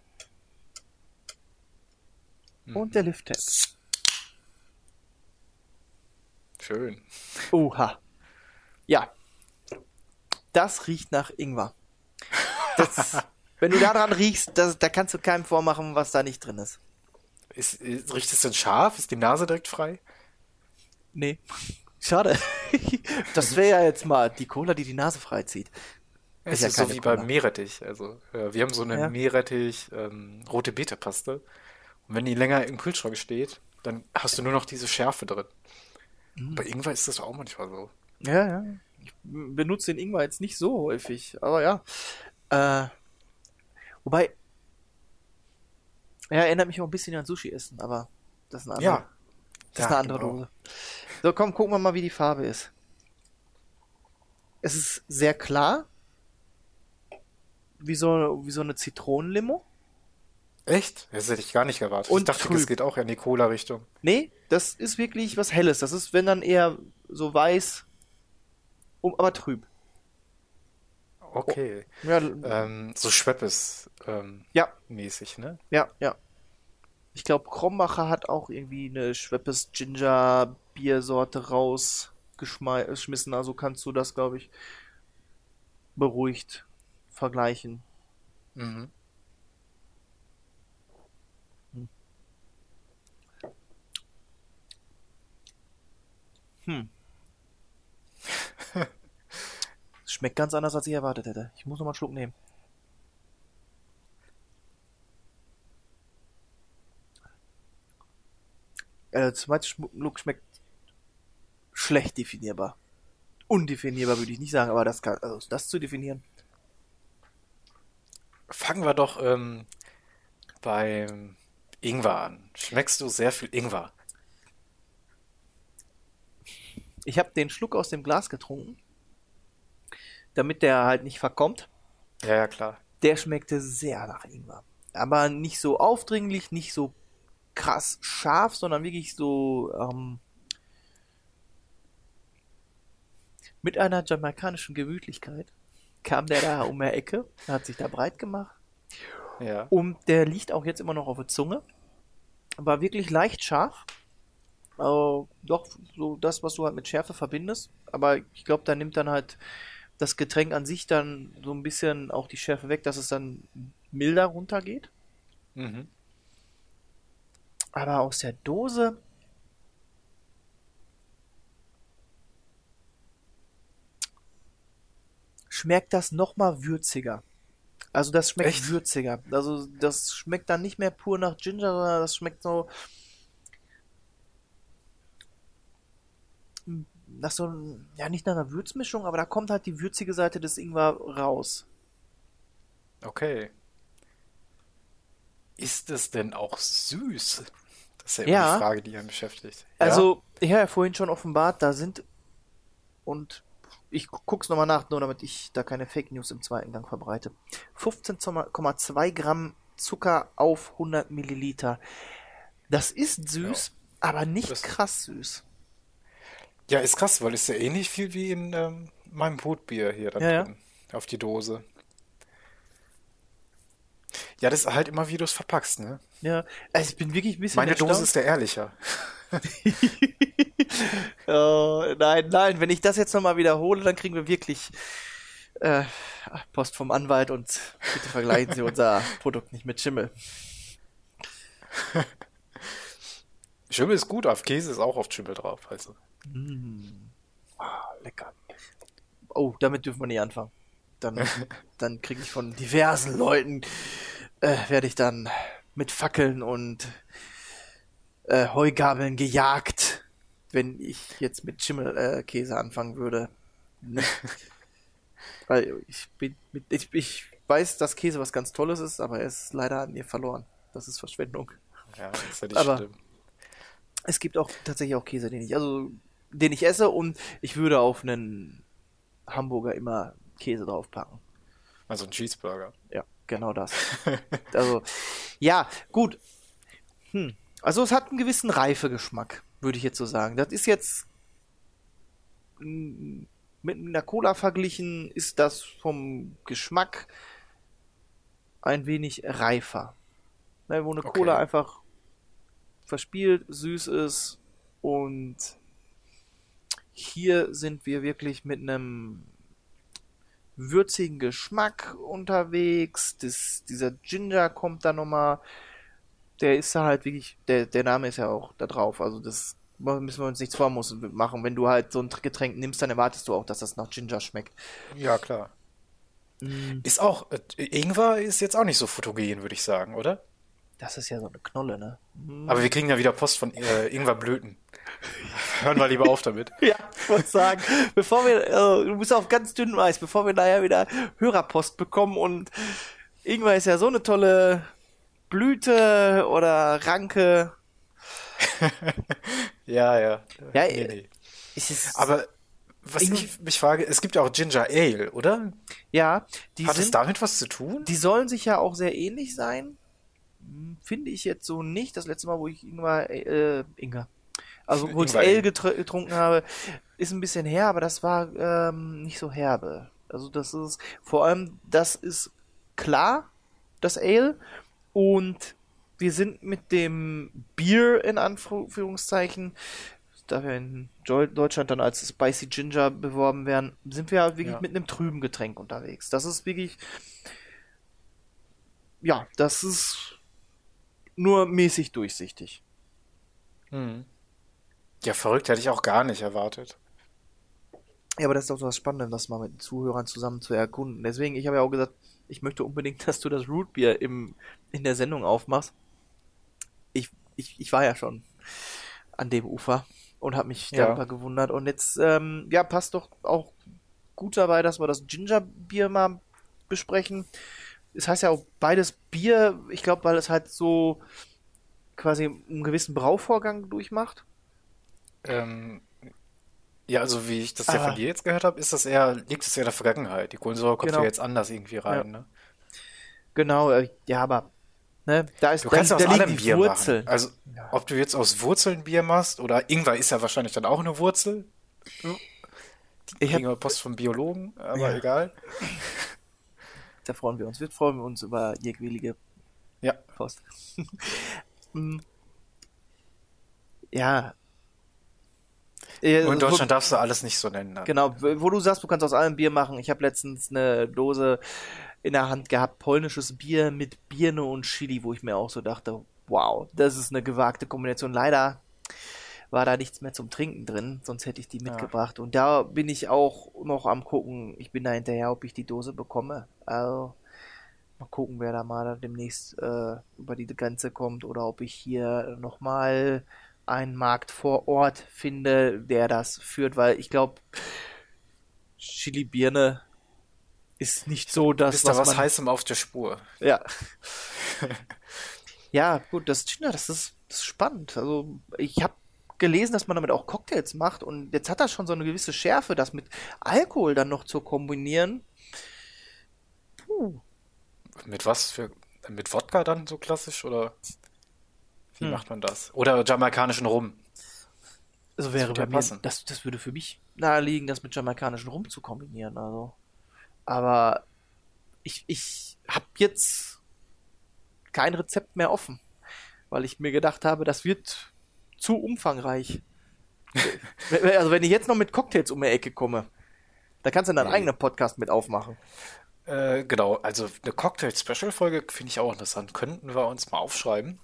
Und der Lift-Tab. Schön. Oha. Ja. Das riecht nach Ingwer. Das, [laughs] wenn du daran riechst, das, da kannst du keinem vormachen, was da nicht drin ist. Ist, ist, riecht es denn scharf? Ist die Nase direkt frei? Nee. Schade. [laughs] Das wäre ja jetzt mal die Cola, die die Nase freizieht. Es ja ist so keine wie Cola. beim Meerrettich. Also, äh, wir haben so eine Ja. Meerrettich ähm, rote Beete-Paste. Und wenn die länger im Kühlschrank steht, dann hast du nur noch diese Schärfe drin. Mhm. Bei Ingwer ist das auch manchmal so. Ja, ja. Ich benutze den Ingwer jetzt nicht so häufig, aber ja. Äh, wobei, er erinnert mich auch ein bisschen an Sushi-Essen, aber das ist eine andere, Ja. das ist Ja, eine andere genau. Dose. So, komm, gucken wir mal, wie die Farbe ist. Es ist sehr klar. Wie so, wie so eine Zitronenlimo. Echt? Das hätte ich gar nicht erwartet. Und ich dachte, trüb. es geht auch in die Cola-Richtung. Nee, das ist wirklich was Helles. Das ist, wenn dann eher so weiß, um, aber trüb. Okay. Ja, Ähm, so Schweppes ähm, ja, mäßig, ne? Ja, ja. Ich glaube, Krombacher hat auch irgendwie eine Schweppes Ginger Biersorte rausgeschmissen. Also kannst du das, glaube ich, beruhigt vergleichen. Mhm. Hm. [laughs] Schmeckt ganz anders, als ich erwartet hätte. Ich muss noch mal einen Schluck nehmen. Äh, Schluck schmeckt schlecht definierbar. Undefinierbar würde ich nicht sagen, aber das kann, also das zu definieren. Fangen wir doch ähm, beim Ingwer an. Schmeckst du sehr viel Ingwer? Ich habe den Schluck aus dem Glas getrunken, damit der halt nicht verkommt. Ja, ja, klar. Der schmeckte sehr nach Ingwer. Aber nicht so aufdringlich, nicht so krass scharf, sondern wirklich so ähm, mit einer jamaikanischen Gemütlichkeit kam der da um die Ecke, hat sich da breit gemacht. Ja. Und der liegt auch jetzt immer noch auf der Zunge. War wirklich leicht scharf. Äh, doch so das, was du halt mit Schärfe verbindest. Aber ich glaube, da nimmt dann halt das Getränk an sich dann so ein bisschen auch die Schärfe weg, dass es dann milder runtergeht. Mhm. Aber aus der Dose. Schmeckt das nochmal würziger. Also das schmeckt Echt? würziger. Also das schmeckt dann nicht mehr pur nach Ginger, sondern das schmeckt so nach so ja nicht nach einer Würzmischung, aber da kommt halt die würzige Seite des Ingwer raus. Okay. Ist es denn auch süß? Das ist ja immer Ja. die Frage, die einen beschäftigt. Ja? Also, ich habe ja vorhin schon offenbart, da sind und ich gu- guck's nochmal nach, nur damit ich da keine Fake News im zweiten Gang verbreite. 15,2 Gramm Zucker auf 100 Milliliter. Das ist süß, aber nicht Das- krass süß. Ja, ist krass, weil es ja ähnlich viel wie in ähm, meinem Brutbier hier da Ja, ja. drin. Auf die Dose. Ja, das ist halt immer, wie du es verpackst, ne? Ja, also ich bin wirklich ein bisschen Meine Dose erstaunt. ist der ehrlicher. [laughs] Oh, nein, nein, wenn ich das jetzt nochmal wiederhole, dann kriegen wir wirklich äh, Post vom Anwalt und bitte vergleichen Sie unser [laughs] Produkt nicht mit Schimmel. [laughs] Schimmel ist gut, auf Käse ist auch oft Schimmel drauf. Also. Lecker. Oh, damit dürfen wir nicht anfangen. Dann, dann kriege ich von diversen Leuten, äh, werde ich dann mit Fackeln und äh, Heugabeln gejagt, wenn ich jetzt mit Schimmelkäse äh, anfangen würde. nicht. [laughs] Weil ich bin mit, ich, ich weiß, dass Käse was ganz Tolles ist, aber er ist leider an mir verloren. Das ist Verschwendung. Ja, das ist ja nicht Aber- schlimm. Es gibt auch tatsächlich auch Käse, den ich, also den ich esse und ich würde auf einen Hamburger immer Käse draufpacken. Also ein Cheeseburger. Ja, genau das. [laughs] also, ja, gut. Hm. Also es hat einen gewissen Reifegeschmack, würde ich jetzt so sagen. Das ist jetzt mm, mit einer Cola verglichen, ist das vom Geschmack ein wenig reifer. Ne, wo eine Okay. Cola einfach verspielt, süß ist und hier sind wir wirklich mit einem würzigen Geschmack unterwegs. Das, dieser Ginger kommt da nochmal. Der ist da halt wirklich, der, der Name ist ja auch da drauf. Also das müssen wir uns nichts vormachen. Wenn du halt so ein Getränk nimmst, dann erwartest du auch, dass das nach Ginger schmeckt. Ja, klar. Ist auch, äh, Ingwer ist jetzt auch nicht so fotogen, würde ich sagen, oder? Das ist ja so eine Knolle, ne? Aber wir kriegen ja wieder Post von äh, Ingwerblüten. Hören wir lieber auf damit. [laughs] Ja, ich wollte sagen, bevor wir, äh, du bist auf ganz dünnem Eis, bevor wir nachher wieder Hörerpost bekommen und Ingwer ist ja so eine tolle Blüte oder Ranke. [laughs] Ja, ja. Ja, nee, äh, nee. Es ist, Aber was ich mich frage, es gibt ja auch Ginger Ale, oder? ja, die Hat es sind, damit was zu tun? die sollen sich ja auch sehr ähnlich sein. Hm, Finde ich jetzt so nicht. Das letzte Mal, wo ich Ingwer, äh, Ingwer, also wo ich Ingwer Ale Ale. getr getrunken habe, ist ein bisschen her, aber das war ähm, nicht so herbe. Also das ist, vor allem, das ist klar, das Ale. Und wir sind mit dem Bier in Anführungszeichen, da wir in Deutschland dann als Spicy Ginger beworben werden, sind wir halt wirklich Ja. mit einem trüben Getränk unterwegs. Das ist wirklich, ja, das ist nur mäßig durchsichtig. Hm. Ja, verrückt hätte ich auch gar nicht erwartet. Ja, aber das ist auch so was Spannendes, das mal mit den Zuhörern zusammen zu erkunden. Deswegen, ich habe ja auch gesagt, ich möchte unbedingt, [laughs] dass du das Rootbier im, in der Sendung aufmachst. Ich, ich, ich war ja schon an dem Ufer und habe mich Ja. darüber gewundert. Und jetzt, ähm, ja, passt doch auch gut dabei, dass wir das Gingerbier mal besprechen. Es heißt ja auch beides Bier, ich glaube, weil es halt so quasi einen gewissen Brauvorgang durchmacht. Ähm, ja, also wie ich das ja Ah. von dir jetzt gehört habe, ist das eher, liegt es ja in der Vergangenheit. Die Kohlensäure kommt Genau. ja jetzt anders irgendwie rein, ne? Genau, äh, ja, aber ne, da ist Du da, kannst da aus liegen allem die Bier Wurzeln. machen. Also, ob du jetzt aus Wurzeln Bier machst oder Ingwer ist ja wahrscheinlich dann auch eine Wurzel. Ich hab, Kriegen wir Post vom Biologen, aber Ja. egal. [laughs] da freuen wir uns. Wir freuen uns über jegwillige Ja. Post. Hm. [laughs] ja. Äh, in Deutschland darfst du alles nicht so nennen. Ne? Genau, wo du sagst, du kannst aus allem Bier machen. Ich habe letztens eine Dose in der Hand gehabt, polnisches Bier mit Birne und Chili, wo ich mir auch so dachte, wow, das ist eine gewagte Kombination. Leider war da nichts mehr zum Trinken drin, sonst hätte ich die mitgebracht. Und da bin ich auch noch am gucken. Ich bin da hinterher, ob ich die Dose bekomme. Also mal gucken, wer da mal demnächst äh, über die Grenze kommt oder ob ich hier nochmal einen Markt vor Ort finde, der das führt, weil ich glaube, Chili Birne ist nicht so das, Ist da was man, Heißem auf der Spur? ja. [laughs] ja, gut, das Ginger, das ist, das ist spannend. Also, ich habe gelesen, dass man damit auch Cocktails macht und jetzt hat das schon so eine gewisse Schärfe, das mit Alkohol dann noch zu kombinieren. Puh. Mit was für. Mit Wodka dann so klassisch oder wie Hm. macht man das? Oder jamaikanischen Rum. Also wäre bei mir, passen. das, das würde für mich naheliegen, das mit jamaikanischen Rum zu kombinieren. Also. Aber ich, ich habe jetzt kein Rezept mehr offen, weil ich mir gedacht habe, das wird zu umfangreich. [laughs] also wenn ich jetzt noch mit Cocktails um die Ecke komme, da kannst du deinen Nee. eigenen Podcast mit aufmachen. Äh, genau, also eine Cocktail-Special-Folge finde ich auch interessant. Könnten wir uns mal aufschreiben.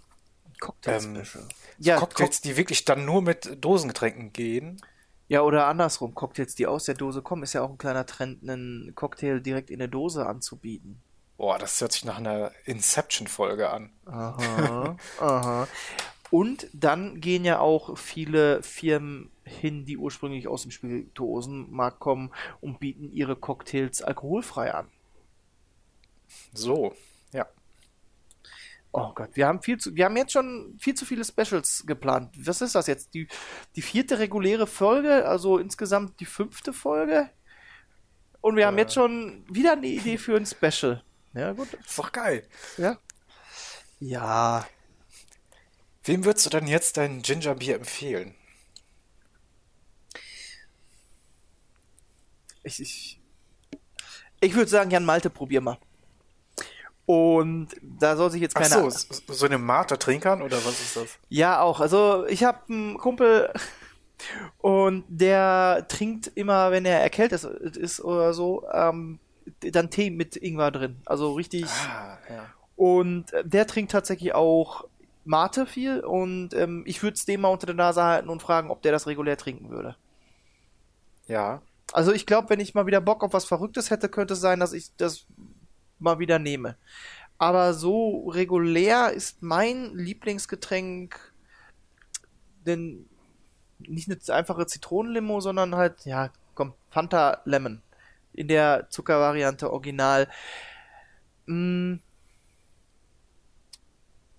Cocktail-Special. Ähm, Ja, Cocktails, die wirklich dann nur mit Dosengetränken gehen. Ja, oder andersrum, Cocktails, die aus der Dose kommen, ist ja auch ein kleiner Trend, einen Cocktail direkt in der Dose anzubieten. Boah, das hört sich nach einer Inception-Folge an. Aha, [laughs] aha. Und dann gehen ja auch viele Firmen hin, die ursprünglich aus dem Spirituosenmarkt kommen und bieten ihre Cocktails alkoholfrei an. So. Oh Gott, wir haben viel zu, wir haben jetzt schon viel zu viele Specials geplant. Was ist das jetzt? Die, die vierte reguläre Folge, also insgesamt die fünfte Folge? Und wir haben jetzt schon wieder eine Idee für ein Special. Ja, gut. Ist doch geil. Ja. Ja. Wem würdest du denn jetzt dein Gingerbier empfehlen? Ich, ich, ich würde sagen, Jan Malte, probier mal. Und da soll sich jetzt Ach keiner. so, so so eine Mate trinkern oder was ist das? Ja, auch. Also ich habe einen Kumpel und der trinkt immer, wenn er erkältet ist oder so, ähm, dann Tee mit Ingwer drin. Also richtig. Ah, ja. Und äh, der trinkt tatsächlich auch Mate viel und ähm, ich würde es dem mal unter der Nase halten und fragen, ob der das regulär trinken würde. Ja. Also ich glaube, wenn ich mal wieder Bock auf was Verrücktes hätte, könnte es sein, dass ich das mal wieder nehme. Aber so regulär ist mein Lieblingsgetränk denn nicht eine einfache Zitronenlimo, sondern halt, ja, komm, Fanta Lemon. In der Zuckervariante original. Mm.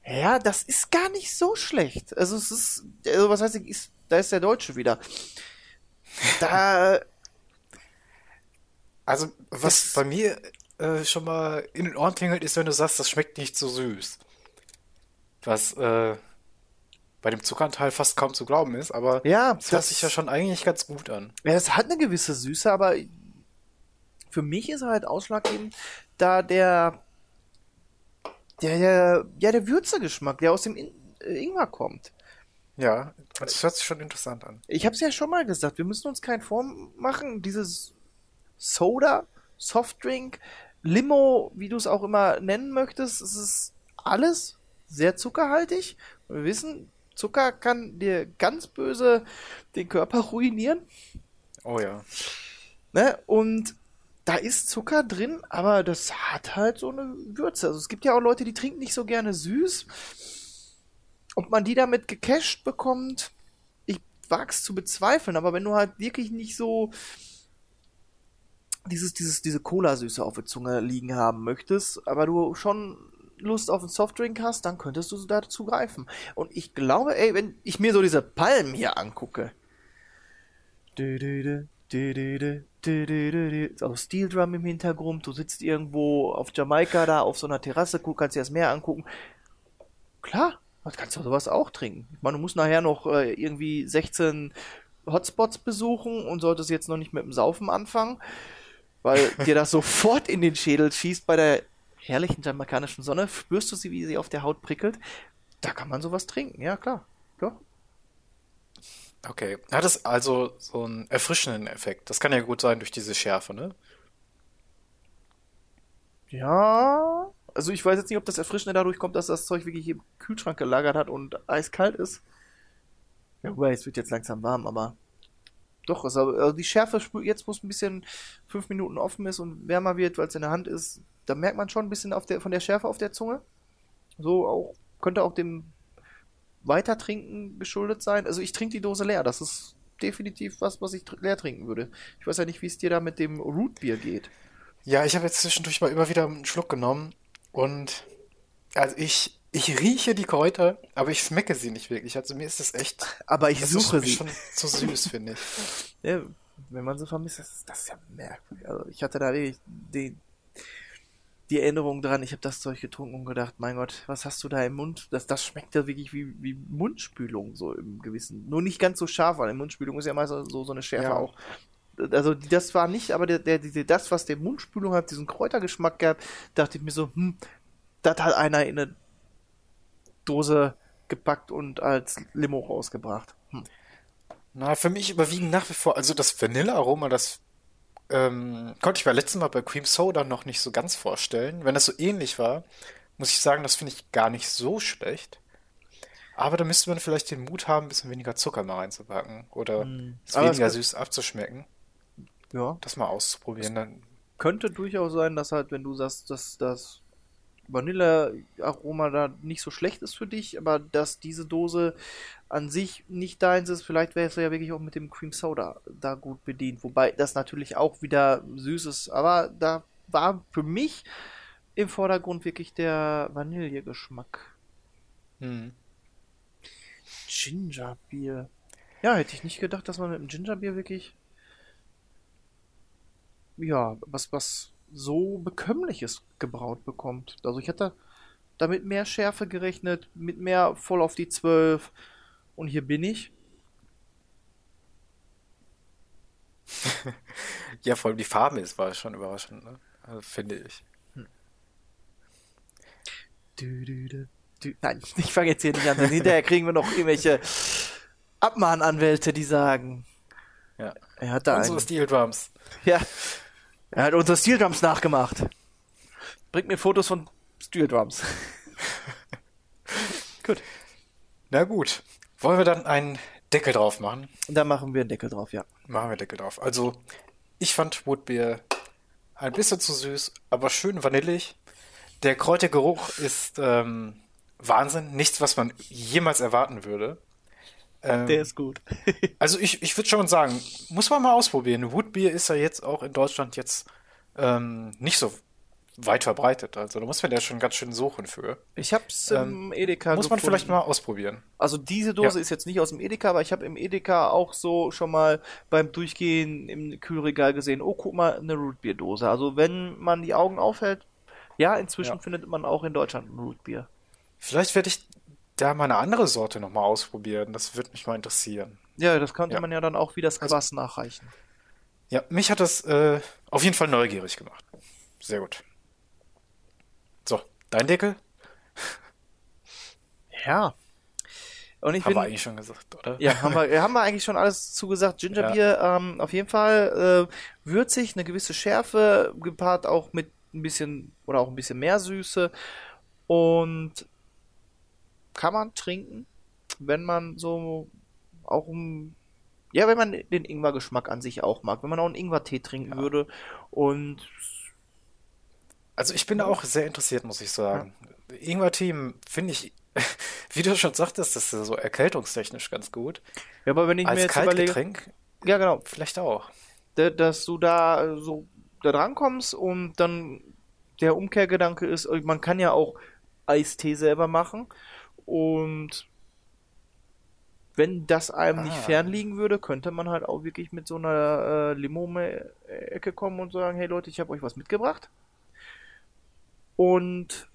Ja, das ist gar nicht so schlecht. Also es ist, also was heißt, ist, da ist der Deutsche wieder. Da, [laughs] Also, was bei mir äh, schon mal in den Ohren klingelt, ist, wenn du sagst, das schmeckt nicht so süß. Was äh, bei dem Zuckeranteil fast kaum zu glauben ist, aber ja, das hört sich ja schon eigentlich ganz gut an. Ja, es hat eine gewisse Süße, aber für mich ist er halt ausschlaggebend, da der, der, der ja, der Würzegeschmack, der aus dem In äh, Ingwer kommt. Ja, das hört sich schon interessant an. Ich habe es ja schon mal gesagt, wir müssen uns keinen Form machen. Dieses Soda, Softdrink, Limo, wie du es auch immer nennen möchtest, es ist alles sehr zuckerhaltig. Wir wissen, Zucker kann dir ganz böse den Körper ruinieren. Oh ja. Ne? Und da ist Zucker drin, aber das hat halt so eine Würze. Also es gibt ja auch Leute, die trinken nicht so gerne süß. Ob man die damit gecasht bekommt, ich wag's zu bezweifeln, aber wenn du halt wirklich nicht so dieses, dieses, diese Cola-Süße auf der Zunge liegen haben möchtest, aber du schon Lust auf einen Softdrink hast, dann könntest du dazu greifen. Und ich glaube, ey, wenn ich mir so diese Palmen hier angucke. Du, du, du, du, du, du. Du, du, du, du. Auch Steel Drum im Hintergrund, du sitzt irgendwo auf Jamaika da auf so einer Terrasse, guck, kannst dir das Meer angucken. Klar, das kannst du sowas auch trinken. Ich meine, du musst nachher noch äh, irgendwie 16 Hotspots besuchen und solltest jetzt noch nicht mit dem Saufen anfangen weil dir das sofort in den Schädel schießt bei der herrlichen jamaikanischen Sonne. Spürst du sie, wie sie auf der Haut prickelt? Da kann man sowas trinken, ja klar. Ja. Okay. Hat es also so einen erfrischenden Effekt? Das kann ja gut sein durch diese Schärfe, ne? Ja, also ich weiß jetzt nicht, ob das Erfrischende dadurch kommt, dass das Zeug wirklich im Kühlschrank gelagert hat und eiskalt ist. Ja, wobei, es wird jetzt langsam warm, aber doch, also, die Schärfe jetzt, wo es ein bisschen fünf Minuten offen ist und wärmer wird, weil es in der Hand ist, da merkt man schon ein bisschen der, von der Schärfe auf der Zunge. So auch, könnte auch dem Weitertrinken geschuldet sein. Also ich trinke die Dose leer, das ist definitiv was, was ich tr- leer trinken würde. Ich weiß ja nicht, wie es dir da mit dem Rootbier geht. Ja, ich habe jetzt zwischendurch mal immer wieder einen Schluck genommen und also ich, ich rieche die Kräuter, aber ich schmecke sie nicht wirklich. Also mir ist das echt. Aber ich das suche ist sie. schon zu süß, finde ich. [laughs] Ja, wenn man sie vermisst, das, ist- das ist ja merkwürdig. Also ich hatte da wirklich die, die Erinnerung dran, ich habe das Zeug getrunken und gedacht, mein Gott, was hast du da im Mund? Das, das schmeckt ja wirklich wie, wie Mundspülung, so im Gewissen. Nur nicht ganz so scharf, weil Mundspülung ist ja meist so, so eine Schärfe Ja. auch. Also das war nicht, aber der, der, die- das, was der Mundspülung hat, diesen Kräutergeschmack gehabt, dachte ich mir so, hm, das hat einer in eine Dose gepackt und als Limo rausgebracht. Hm. Na, für mich überwiegen nach wie vor, also das Vanillearoma, das ähm, konnte ich beim letzten Mal bei Cream Soda noch nicht so ganz vorstellen. Wenn das so ähnlich war, muss ich sagen, das finde ich gar nicht so schlecht. Aber da müsste man vielleicht den Mut haben, ein bisschen weniger Zucker mal reinzupacken oder es Aber es weniger süß abzuschmecken. Ja. Das mal auszuprobieren. Dann, könnte durchaus sein, dass halt, wenn du sagst, dass das Vanillearoma da nicht so schlecht ist für dich, aber dass diese Dose an sich nicht deins ist, vielleicht wärst du ja wirklich auch mit dem Cream Soda da gut bedient. Wobei das natürlich auch wieder süß ist, aber da war für mich im Vordergrund wirklich der Vanillegeschmack. Hm. Gingerbier. Ja, hätte ich nicht gedacht, dass man mit dem Gingerbier wirklich ja, was, was so bekömmliches gebraut bekommt. Also ich hätte damit mehr Schärfe gerechnet, mit mehr voll auf die 12. Und hier bin ich. [laughs] ja, vor allem die Farbe ist war schon überraschend, ne? also, finde ich. Hm. Du, du, du, du. Nein, [laughs] ich fange jetzt hier nicht an, hinterher kriegen wir noch irgendwelche Abmahnanwälte, die sagen. Ja. Er hat da Unsere einen. Steel Drums. Ja. Er hat unsere Steel Drums nachgemacht. Bringt mir Fotos von Steel Drums. [laughs] gut. Na gut. Wollen wir dann einen Deckel drauf machen? Da machen wir einen Deckel drauf, ja. Machen wir Deckel drauf. Also, ich fand Woodbeer ein bisschen zu süß, aber schön vanillig. Der Kräutergeruch ist ähm, Wahnsinn. Nichts, was man jemals erwarten würde. Ähm, Der ist gut. [laughs] also ich, ich würde schon sagen, muss man mal ausprobieren. Woodbeer ist ja jetzt auch in Deutschland jetzt ähm, nicht so weit verbreitet. Also da muss man ja schon ganz schön suchen für. Ich hab's im Edeka Muss man gefunden. vielleicht mal ausprobieren. Also diese Dose Ja. ist jetzt nicht aus dem Edeka, aber ich habe im Edeka auch so schon mal beim Durchgehen im Kühlregal gesehen, oh guck mal, eine Rootbier-Dose. Also wenn man die Augen aufhält, ja, inzwischen Ja. findet man auch in Deutschland ein Rootbier. Vielleicht werde ich da mal eine andere Sorte nochmal ausprobieren. Das würde mich mal interessieren. Ja, das könnte Ja. man ja dann auch wie das Also- Quass nachreichen. Ja, mich hat das äh, auf jeden Fall neugierig gemacht. Sehr gut. So, dein Deckel? Ja. Und ich Haben bin, wir eigentlich schon gesagt, oder? Ja, haben wir, haben wir eigentlich schon alles zugesagt. [laughs] Gingerbier, ähm, auf jeden Fall äh, würzig, eine gewisse Schärfe, gepaart auch mit ein bisschen oder auch ein bisschen mehr Süße. Und kann man trinken, wenn man so auch um, ja, wenn man den Ingwer-Geschmack an sich auch mag, wenn man auch einen Ingwer-Tee trinken würde. Und Also ich bin da auch sehr interessiert, muss ich sagen. Ingwer-Tee finde ich, [laughs] wie du schon sagtest, das ist so erkältungstechnisch ganz gut. ja, aber wenn ich mir Als jetzt überlege, Kaltgetränk ja genau, vielleicht auch. da- dass du da äh, so da dran kommst und dann der Umkehrgedanke ist, man kann ja auch Eistee selber machen und wenn das einem nicht Ah. fernliegen würde, könnte man halt auch wirklich mit so einer äh, Limone-Ecke kommen und sagen, hey Leute, ich habe euch was mitgebracht. Und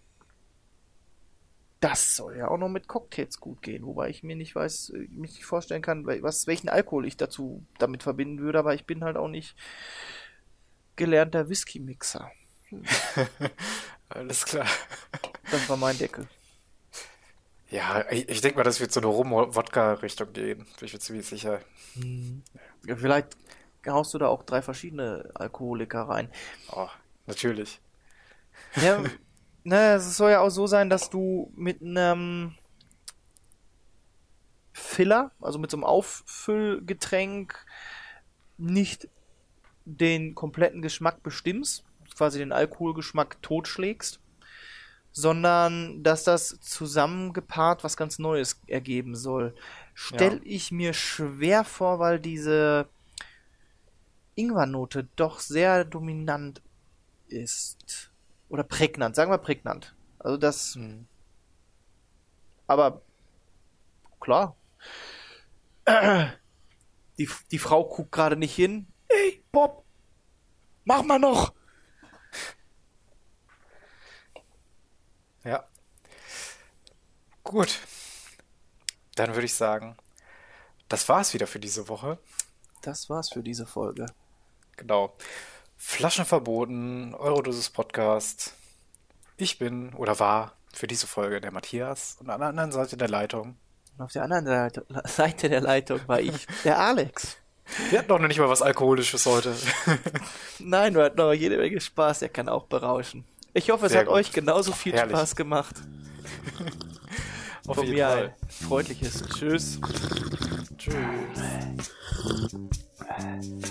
das soll ja auch noch mit Cocktails gut gehen, wobei ich mir nicht weiß, äh, mich nicht vorstellen kann, was, welchen Alkohol ich dazu damit verbinden würde, aber ich bin halt auch nicht gelernter Whisky-Mixer. [laughs] Alles klar. Das war mein Deckel. Ja, ich, ich denke mal, das wird so eine Rum-Wodka-Richtung gehen. Bin ich mir ziemlich sicher. Ja, vielleicht haust du da auch drei verschiedene Alkoholiker rein. Oh, natürlich. Ja, [laughs] ne, es soll ja auch so sein, dass du mit einem Filler, also mit so einem Auffüllgetränk, nicht den kompletten Geschmack bestimmst, quasi den Alkoholgeschmack totschlägst, sondern dass das zusammengepaart was ganz Neues ergeben soll. Stell Ja. ich mir schwer vor, weil diese Ingwernote doch sehr dominant ist. Oder prägnant, sagen wir prägnant. Also das. Hm. Aber klar. Die, die Frau guckt gerade nicht hin. Ey, Bob, mach mal noch. Ja. Gut. Dann würde ich sagen, das war's wieder für diese Woche. Das war's für diese Folge. Genau. Flaschen verboten, Eurodosis Podcast. Ich bin oder war für diese Folge der Matthias und an der anderen Seite der Leitung. Und auf der anderen Seite, Seite der Leitung war ich, der Alex. Wir hatten doch noch nicht mal was Alkoholisches heute. [laughs] Nein, du hattest noch jede Menge Spaß, der kann auch berauschen. Ich hoffe, es Sehr hat gut. euch genauso viel Herrlich. Spaß gemacht. [laughs] Auf Von jeden mir Fall. ein freundliches Tschüss.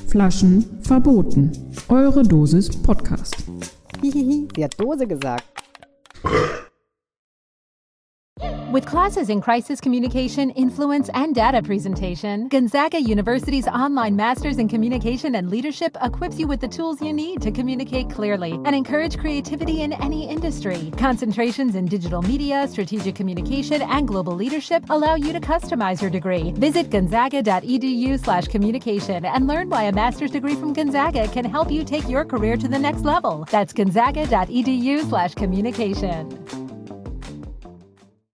Flaschen verboten. Eure Dosis Podcast. Hihihi, sie hat Dose gesagt. [laughs] With classes in crisis communication, influence, and data presentation, Gonzaga University's online Masters in Communication and Leadership equips you with the tools you need to communicate clearly and encourage creativity in any industry. Concentrations in digital media, strategic communication, and global leadership allow you to customize your degree. Visit gonzaga.edu/communication and learn why a master's degree from Gonzaga can help you take your career to the next level. That's gonzaga.edu/communication.